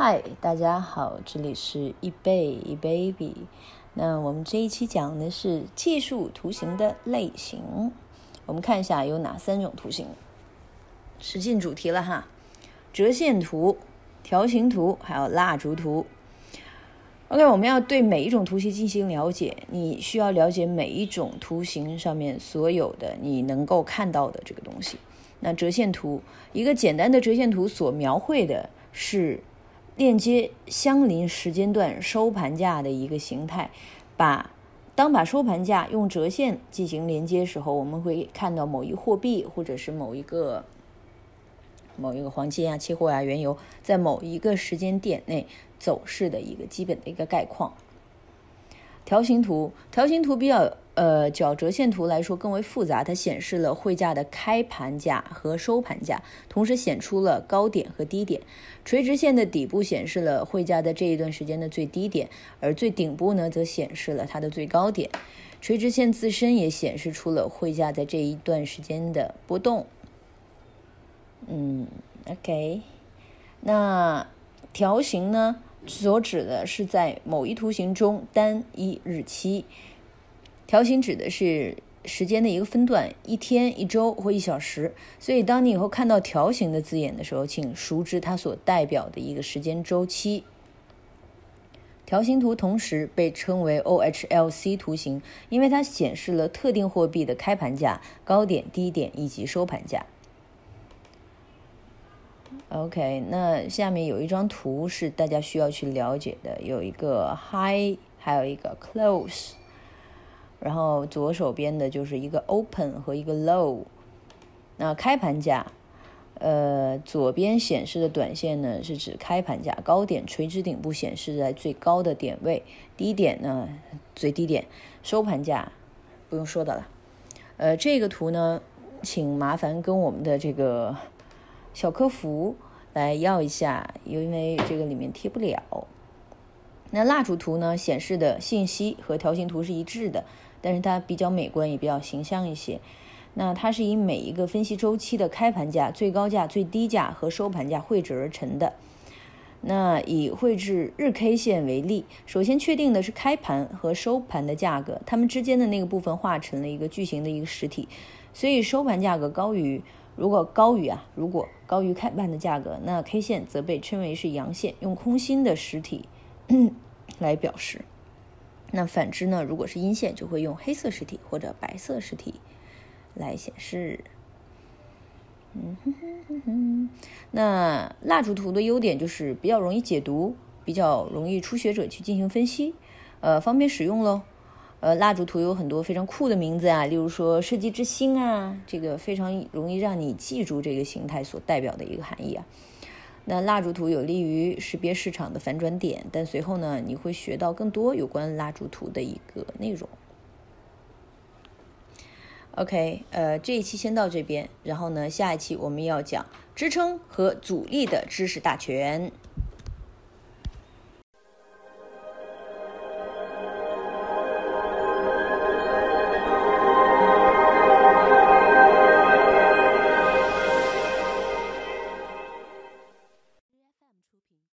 嗨，大家好，这里是一贝一 baby。那我们这一期讲的是技术图形的类型。我们看一下有哪三种图形。是进主题了哈，折线图、条形图还有蜡烛图。OK，我们要对每一种图形进行了解。你需要了解每一种图形上面所有的你能够看到的这个东西。那折线图，一个简单的折线图所描绘的是。链接相邻时间段收盘价的一个形态，把当把收盘价用折线进行连接时候，我们会看到某一货币或者是某一个某一个黄金啊、期货啊、原油在某一个时间点内走势的一个基本的一个概况。条形图，条形图比较。呃，角折线图来说更为复杂，它显示了汇价的开盘价和收盘价，同时显出了高点和低点。垂直线的底部显示了汇价在这一段时间的最低点，而最顶部呢，则显示了它的最高点。垂直线自身也显示出了汇价在这一段时间的波动。嗯，OK，那条形呢，所指的是在某一图形中单一日期。条形指的是时间的一个分段，一天、一周或一小时。所以，当你以后看到条形的字眼的时候，请熟知它所代表的一个时间周期。条形图同时被称为 OHLC 图形，因为它显示了特定货币的开盘价、高点、低点以及收盘价。OK，那下面有一张图是大家需要去了解的，有一个 High，还有一个 Close。然后左手边的就是一个 open 和一个 low，那开盘价，呃，左边显示的短线呢是指开盘价高点，垂直顶部显示在最高的点位，低点呢最低点，收盘价不用说的了。呃，这个图呢，请麻烦跟我们的这个小客服来要一下，因为这个里面贴不了。那蜡烛图呢显示的信息和条形图是一致的。但是它比较美观，也比较形象一些。那它是以每一个分析周期的开盘价、最高价、最低价和收盘价绘制而成的。那以绘制日 K 线为例，首先确定的是开盘和收盘的价格，它们之间的那个部分画成了一个矩形的一个实体。所以收盘价格高于，如果高于啊，如果高于开盘的价格，那 K 线则被称为是阳线，用空心的实体来表示。那反之呢？如果是阴线，就会用黑色实体或者白色实体来显示。嗯哼哼哼哼。那蜡烛图的优点就是比较容易解读，比较容易初学者去进行分析，呃，方便使用喽。呃，蜡烛图有很多非常酷的名字啊，例如说设计之星啊，这个非常容易让你记住这个形态所代表的一个含义啊。那蜡烛图有利于识别市场的反转点，但随后呢，你会学到更多有关蜡烛图的一个内容。OK，呃，这一期先到这边，然后呢，下一期我们要讲支撑和阻力的知识大全。